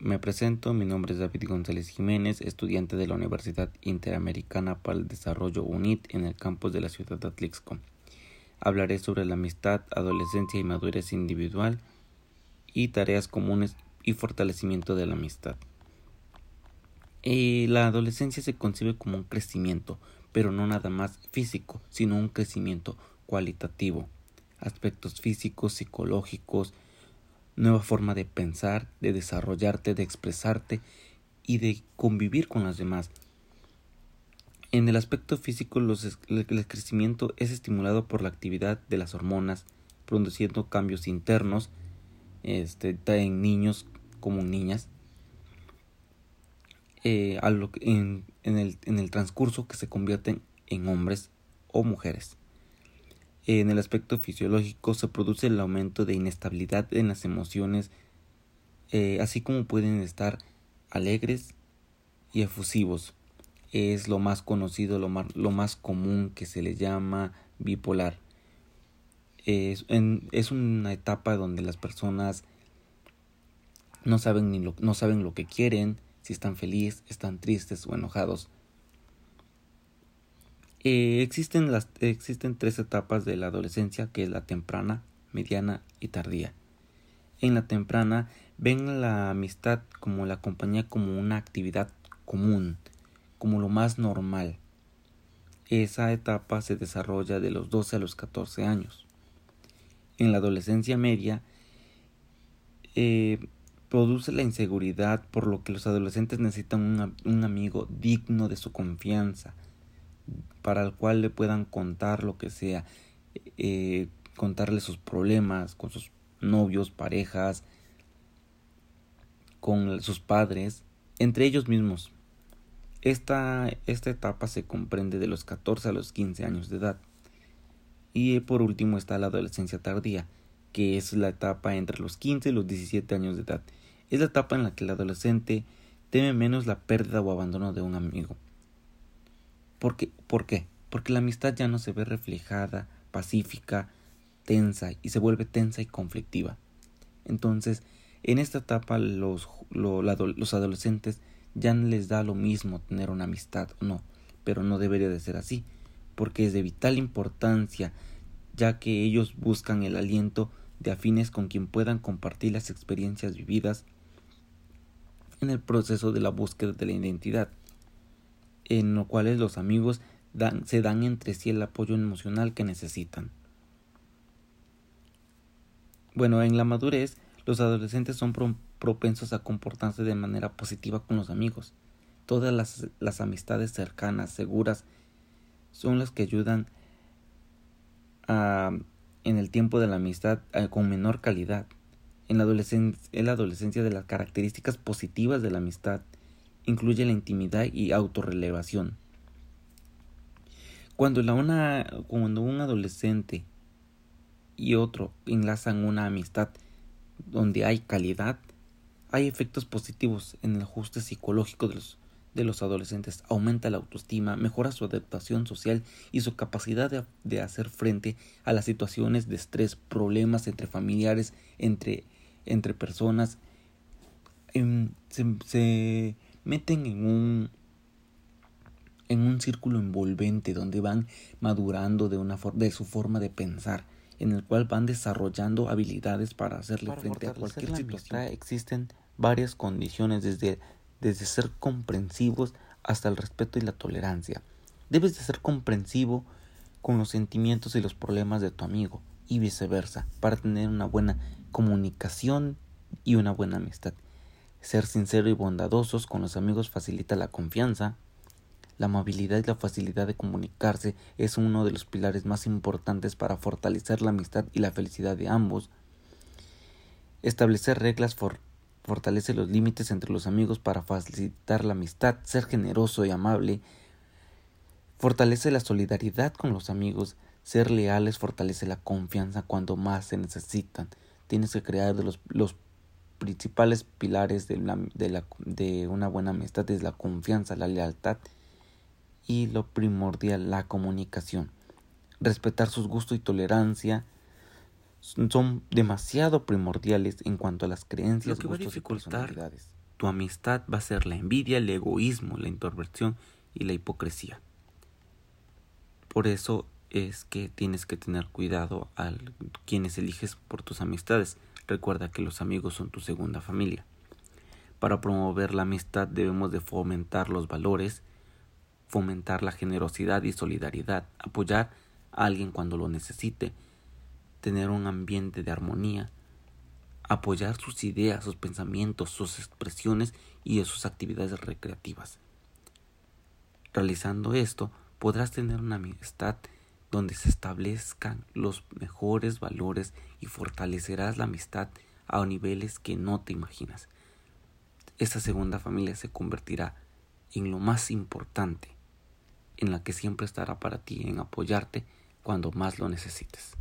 Me presento, mi nombre es David González Jiménez, estudiante de la Universidad Interamericana para el Desarrollo UNIT en el campus de la ciudad de Atlixco. Hablaré sobre la amistad, adolescencia y madurez individual y tareas comunes y fortalecimiento de la amistad. Eh, la adolescencia se concibe como un crecimiento, pero no nada más físico, sino un crecimiento cualitativo. Aspectos físicos, psicológicos, nueva forma de pensar, de desarrollarte, de expresarte y de convivir con las demás. En el aspecto físico, el crecimiento es estimulado por la actividad de las hormonas, produciendo cambios internos este, en niños como niñas, eh, en, el, en el transcurso que se convierten en hombres o mujeres. En el aspecto fisiológico se produce el aumento de inestabilidad en las emociones, eh, así como pueden estar alegres y efusivos. Es lo más conocido, lo más, lo más común que se le llama bipolar. Es, una etapa donde las personas no saben, ni lo, no saben lo que quieren, si están felices, están tristes o enojados. Eh, existen, las, existen tres etapas de la adolescencia, que es la temprana, mediana y tardía. En la temprana ven la amistad como la compañía como una actividad común, como lo más normal. Esa etapa se desarrolla de los 12 a los 14 años. En la adolescencia media eh, produce la inseguridad por lo que los adolescentes necesitan un amigo digno de su confianza, para el cual le puedan contar lo que sea, eh, contarle sus problemas con sus novios, parejas, con sus padres, entre ellos mismos. Esta, esta etapa se comprende de los 14 a los 15 años de edad. Y por último está la adolescencia tardía, que es la etapa entre los 15 y los 17 años de edad. Es la etapa en la que el adolescente teme menos la pérdida o abandono de un amigo. ¿Por qué? ¿Por qué? Porque la amistad ya no se ve reflejada, pacífica, tensa y se vuelve tensa y conflictiva. Entonces, en esta etapa los, los adolescentes ya no les da lo mismo tener una amistad o no, pero no debería de ser así, porque es de vital importancia, ya que ellos buscan el aliento de afines con quien puedan compartir las experiencias vividas en el proceso de la búsqueda de la identidad en los cuales los amigos se dan entre sí el apoyo emocional que necesitan. Bueno, en la madurez, los adolescentes son propensos a comportarse de manera positiva con los amigos. Todas las, las amistades cercanas, seguras, son las que ayudan a, en el tiempo de la amistad con menor calidad. En la, adolescencia, en la adolescencia de las características positivas de la amistad incluye la intimidad y autorrelevación. Cuando, la una, cuando un adolescente y otro enlazan una amistad donde hay calidad, hay efectos positivos en el ajuste psicológico de los, de los adolescentes, aumenta la autoestima, mejora su adaptación social y su capacidad de, de hacer frente a las situaciones de estrés, problemas entre familiares, entre, entre personas. Em, se meten en un en un círculo envolvente donde van madurando de una de su forma de pensar, en el cual van desarrollando habilidades para hacerle frente a cualquier situación. Existen varias condiciones desde desde ser comprensivos hasta el respeto y la tolerancia. Debes de ser comprensivo con los sentimientos y los problemas de tu amigo y viceversa para tener una buena comunicación y una buena amistad. Ser sincero y bondadosos con los amigos facilita la confianza. La amabilidad y la facilidad de comunicarse es uno de los pilares más importantes para fortalecer la amistad y la felicidad de ambos. Establecer reglas fortalece los límites entre los amigos para facilitar la amistad. Ser generoso y amable fortalece la solidaridad con los amigos. Ser leales fortalece la confianza cuando más se necesitan. Tienes que crear los, los principales pilares de, la, de, la, de una buena amistad es la confianza, la lealtad y lo primordial, la comunicación. Respetar sus gustos y tolerancia son demasiado primordiales en cuanto a las creencias, gustos y personalidades. tu amistad va a ser la envidia, el egoísmo, la introversión y la hipocresía. Por eso es que tienes que tener cuidado a quienes eliges por tus amistades. Recuerda que los amigos son tu segunda familia. Para promover la amistad debemos de fomentar los valores, fomentar la generosidad y solidaridad, apoyar a alguien cuando lo necesite, tener un ambiente de armonía, apoyar sus ideas, sus pensamientos, sus expresiones y sus actividades recreativas. Realizando esto, podrás tener una amistad donde se establezcan los mejores valores y fortalecerás la amistad a niveles que no te imaginas. Esta segunda familia se convertirá en lo más importante, en la que siempre estará para ti, en apoyarte cuando más lo necesites.